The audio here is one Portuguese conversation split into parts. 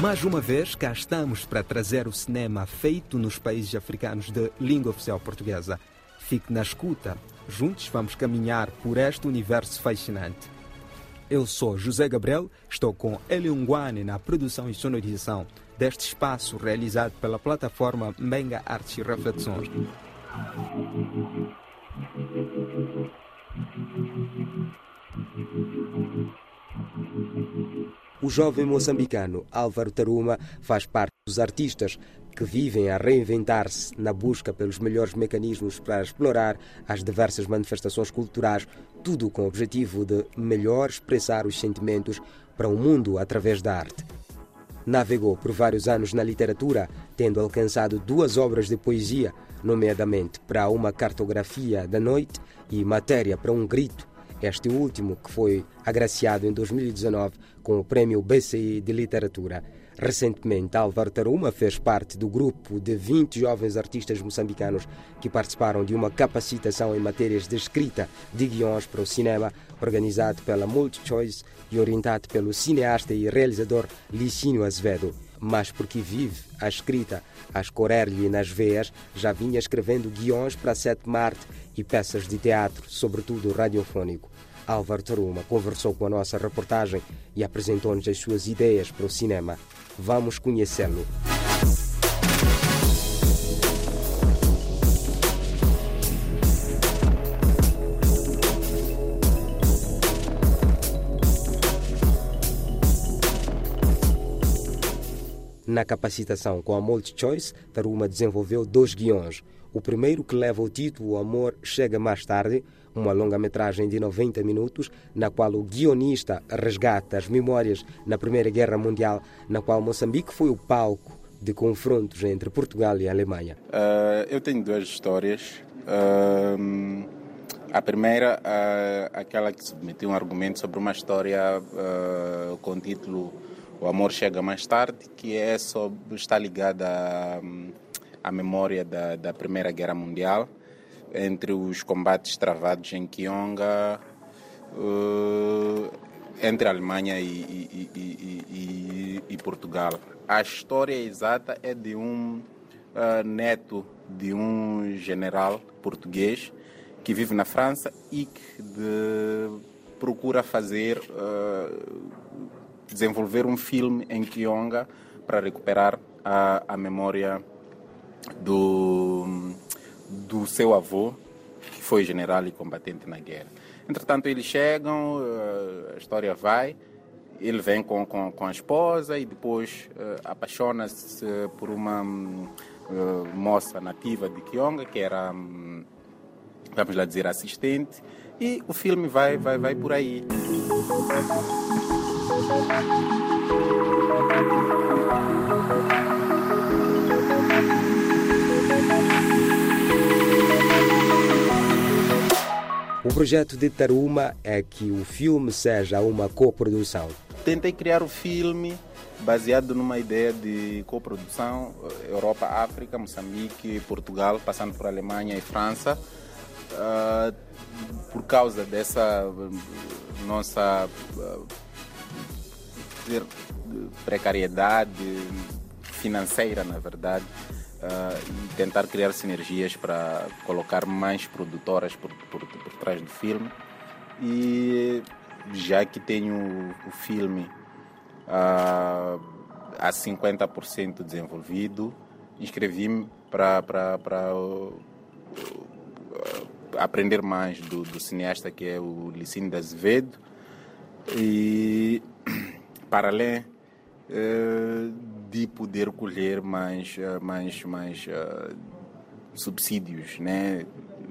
Mais uma vez, cá estamos para trazer o cinema feito nos países africanos de língua oficial portuguesa. Fique na escuta. Juntos vamos caminhar por este universo fascinante. Eu sou José Gabriel, estou com Eliunguane na produção e sonorização deste espaço realizado pela plataforma Menga Artes e Reflexões. O jovem moçambicano Álvaro Taruma faz parte dos artistas que vivem a reinventar-se na busca pelos melhores mecanismos para explorar as diversas manifestações culturais, tudo com o objetivo de melhor expressar os sentimentos para o mundo através da arte. Navegou por vários anos na literatura, tendo alcançado duas obras de poesia, nomeadamente para uma cartografia da noite e matéria para um grito, este último que foi agraciado em 2019 com o Prémio BCI de Literatura. Recentemente, Álvaro Taruma fez parte do grupo de 20 jovens artistas moçambicanos que participaram de uma capacitação em matérias de escrita de guiões para o cinema, organizado pela MultiChoice e orientado pelo cineasta e realizador Licínio Azevedo. Mas porque vive a escrita a escorrer-lhe nas veias, já vinha escrevendo guiões para Sete Marte e peças de teatro, sobretudo radiofônico. Álvaro Taruma conversou com a nossa reportagem e apresentou-nos as suas ideias para o cinema. Vamos conhecê-lo. Na capacitação com a MultiChoice, Taruma desenvolveu dois guiões. O primeiro, que leva o título O Amor Chega Mais Tarde, uma longa-metragem de 90 minutos, na qual o guionista resgata as memórias na Primeira Guerra Mundial, na qual Moçambique foi o palco de confrontos entre Portugal e Alemanha. Uh, eu tenho duas histórias. Uh, a primeira, uh, aquela que submeteu um argumento sobre uma história com o título O Amor Chega Mais Tarde, que é sobre, está ligada à, à memória da, da Primeira Guerra Mundial entre os combates travados em Kionga, uh, entre a Alemanha e, e, e, e, Portugal. A história exata é de um uh, neto de um general português que vive na França e que de, procura fazer, uh, desenvolver um filme em Kionga para recuperar a, a memória do do seu avô, que foi general e combatente na guerra. Entretanto, eles chegam, eh, a história vai, ele vem com, com, com a esposa e depois uh, apaixona-se por uma uh, moça nativa de Kionga, que era, um, vamos lá dizer, assistente, e o filme vai, vai, vai por aí. O projeto de Taruma é que o filme seja uma coprodução. Tentei criar o filme baseado numa ideia de coprodução Europa, África, Moçambique, Portugal, passando por Alemanha e França. Uh, por causa dessa eh, nossa uh, precariedade financeira, na verdade, uh, e tentar criar sinergias para colocar mais produtoras por, por, por, trás do filme. E já que tenho o filme uh, a 50% desenvolvido, inscrevi-me para uh, aprender mais do, do, cineasta que é o Licínio da Azevedo e para além uh, de poder colher mais, eh, mais, mais uh, subsídios, né?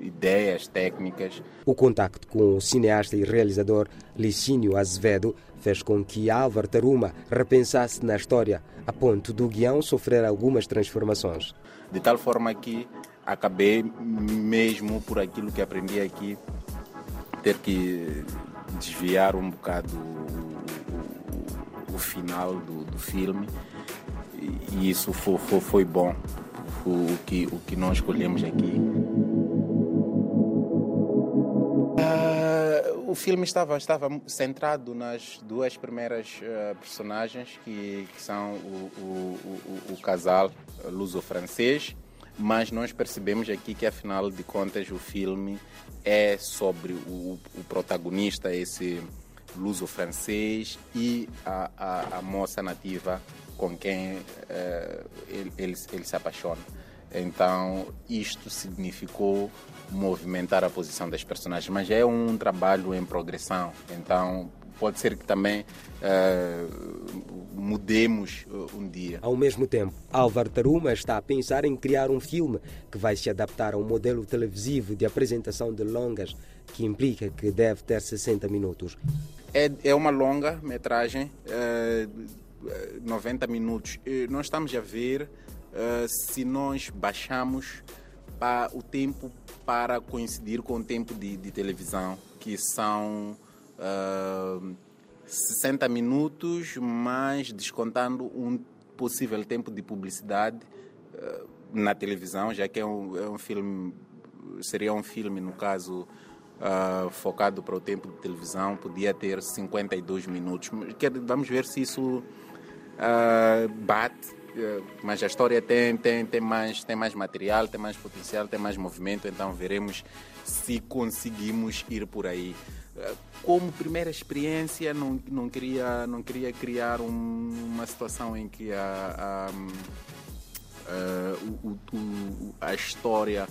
ideias técnicas. O contacto com o cineasta e realizador Licínio Azevedo fez com que Álvaro Taruma repensasse na história, a ponto do guião sofrer algumas transformações. De tal forma que acabei, mesmo por aquilo que aprendi aqui, ter que desviar um bocado o, final do, do filme. E isso foi, foi, foi bom, foi o que, o que nós escolhemos aqui. Uh, o filme estava, estava centrado nas duas primeiras uh, personagens, que, que são o, o, o, o casal luso-francês, mas nós percebemos aqui que, afinal de contas, o filme é sobre o, o protagonista, esse luso-francês, e a, a, a, moça nativa com quem uh, ele, ele, ele se apaixona. Então, isto significou movimentar a posição das personagens, mas é um trabalho em progressão. Então, pode ser que também uh, mudemos uh, um dia. Ao mesmo tempo, Álvaro Taruma está a pensar em criar um filme que vai se adaptar a um modelo televisivo de apresentação de longas, que implica que deve ter 60 minutos. É, é uma longa metragem, uh, 90 minutos. Nós estamos a ver se nós baixamos para o tempo para coincidir com o tempo de, de televisão, que são uh, ah, 60 minutos, mas descontando um possível tempo de publicidade uh, na televisão, já que é um, é um filme, seria um filme, no caso, Uh, focado para o tempo de televisão, podia ter 52 minutos. Vamos ver se isso uh, bate mas a história tem, tem, tem, mais, tem mais material, tem mais potencial, tem mais movimento, então veremos se conseguimos ir por aí. Eh, como primeira experiência, não, não, queria, não queria criar um, uma situação em que a, a, a, eh, o, o, a história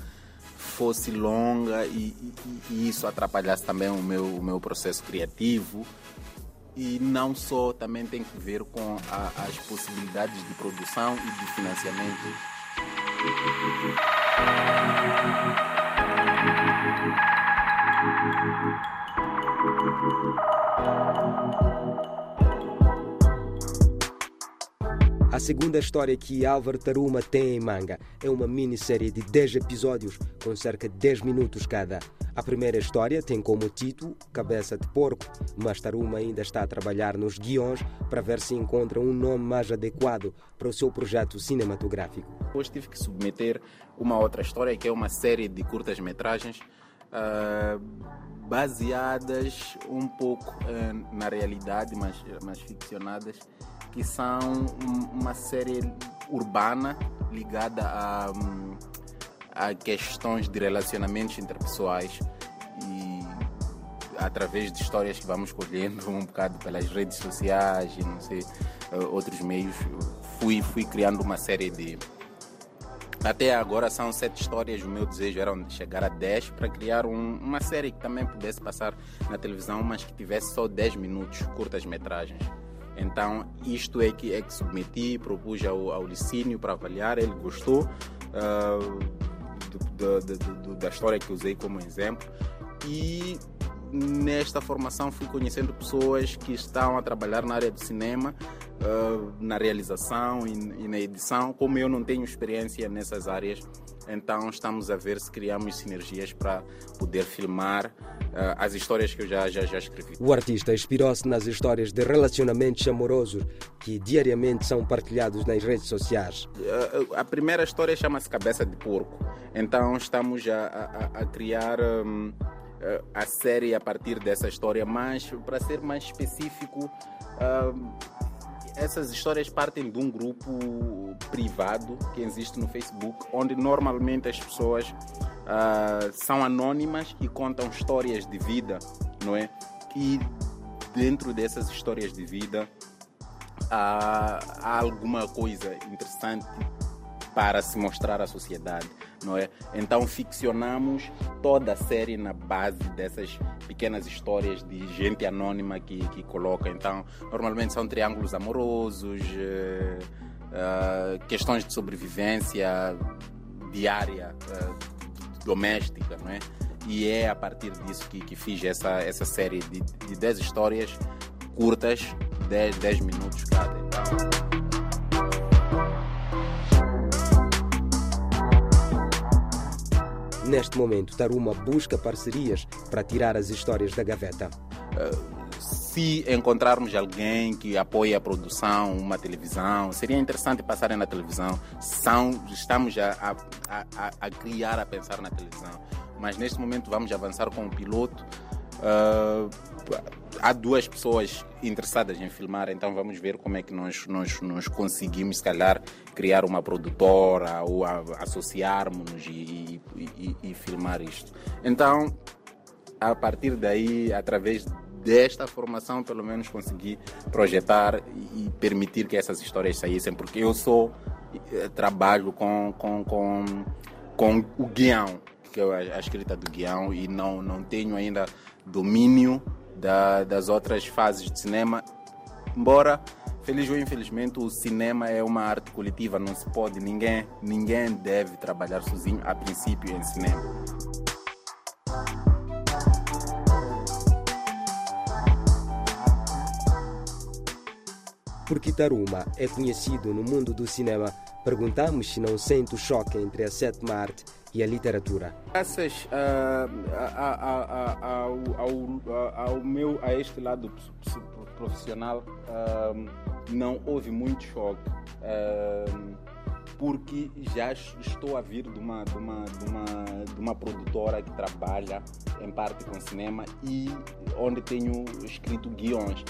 fosse longa e, e, e, isso atrapalhasse também o meu, o meu processo criativo e não só também tem que ver com a, as possibilidades de produção e de financiamento. A segunda história que Álvaro Taruma tem em manga é uma minissérie de 10 episódios com cerca de 10 minutos cada. A primeira história tem como título Cabeça de Porco, mas Taruma ainda está a trabalhar nos guiões para ver se encontra um nome mais adequado para o seu projeto cinematográfico. Hoje tive que submeter uma outra história, que é uma série de curtas-metragens uh, baseadas um pouco uh, na realidade, mas, mas ficcionadas, que são uma série urbana ligada a. A questões de relacionamentos interpessoais e através de histórias que vamos colhendo um bocado pelas redes sociais e não sei eh, outros meios fui fui criando uma série de até agora são sete histórias. O meu desejo era chegar a dez para criar um, uma série que também pudesse passar na televisão, mas que tivesse só dez minutos, curtas metragens. Então, isto é que, é que submeti, propus ao, ao Licínio para avaliar, ele gostou. Uh, do, do, do, da história que usei como exemplo. E nesta formação fui conhecendo pessoas que estão a trabalhar na área do cinema, uh, na realização e, e, na edição. Como eu não tenho experiência nessas áreas, então estamos a ver se criamos sinergias para poder filmar uh, as histórias que eu já, já, já escrevi. O artista inspirou-se nas histórias de relacionamentos amorosos que diariamente são partilhados nas redes sociais. Uh, a primeira história chama-se Cabeça de Porco. Então estamos a, a, a criar. Um, a série a partir dessa história, mas para ser mais específico, essas histórias partem de um grupo privado que existe no Facebook, onde normalmente as pessoas uh, são anônimas e contam histórias de vida, não é? E dentro dessas histórias de vida há, há alguma coisa interessante para se mostrar à sociedade não é? Então ficcionamos toda a série na base dessas pequenas histórias de gente anônima que, que coloca. Então, normalmente são triângulos amorosos, uh, uh, questões de sobrevivência diária, uh, doméstica, não é? E é a partir disso que, que fiz essa, essa série de, de 10 histórias curtas, 10, 10 minutos cada. Então, Neste momento, Taruma busca parcerias para tirar as histórias da gaveta. Se encontrarmos alguém que apoie a produção, uma televisão, seria interessante passarem na televisão. São, estamos a, a, a, a criar, a pensar na televisão. Mas neste momento vamos avançar com o piloto Uh, há duas pessoas interessadas em filmar, então vamos ver como é que nós, nós, nós conseguimos, se calhar, criar uma produtora ou associarmos-nos e, e, e, filmar isto. Então, a partir daí, através desta formação, pelo menos consegui projetar e permitir que essas histórias saíssem, porque eu sou, eh, trabalho com, com, com, com o guião, que é a escrita do guião, e não, não tenho ainda domínio da, das outras fases de cinema, embora feliz ou infelizmente o cinema é uma arte coletiva, não se pode, ninguém, ninguém deve trabalhar sozinho a princípio em cinema. Porque Taruma é conhecido no mundo do cinema, perguntamos se não sente o choque entre a sétima arte e a literatura. Graças uh, a, a, a, ao, ao, meu, a este lado profissional, uh, não houve muito choque. Uh, porque já estou a vir de uma, de, uma, de, uma, de uma produtora que trabalha em parte com cinema e onde tenho escrito guiões.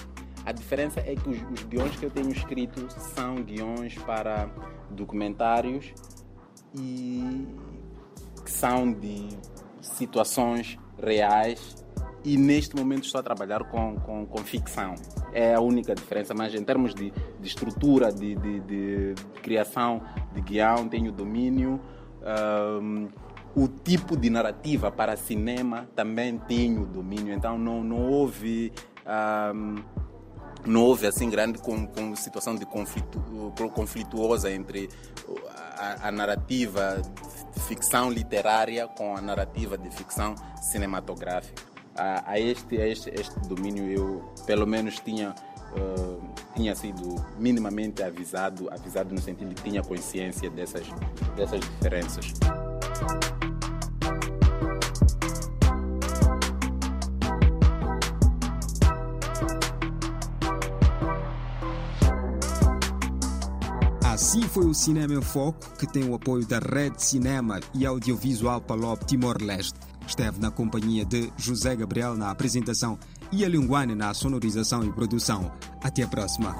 A diferença é que os, os guiões que eu tenho escrito são guiões para documentários e são de situações reais e neste momento estou a trabalhar com, com, com ficção. É a única diferença, mas em termos de, de estrutura, de, de, de, criação de guião, tenho domínio. Um, o tipo de narrativa para cinema também tenho domínio, então não, não houve. Um, não houve assim grande com, com situação de conflito, conflituosa entre a, a narrativa de ficção literária com a narrativa de ficção cinematográfica. A, a este, a este, este domínio eu, pelo menos, tinha, uh, tinha sido minimamente avisado, avisado no sentido de que tinha consciência dessas, dessas diferenças. Assim foi o Cinema em Foco, que tem o apoio da Rede Cinema e Audiovisual Palop Timor-Leste. Esteve na companhia de José Gabriel na apresentação e a Linguane na sonorização e produção. Até a próxima.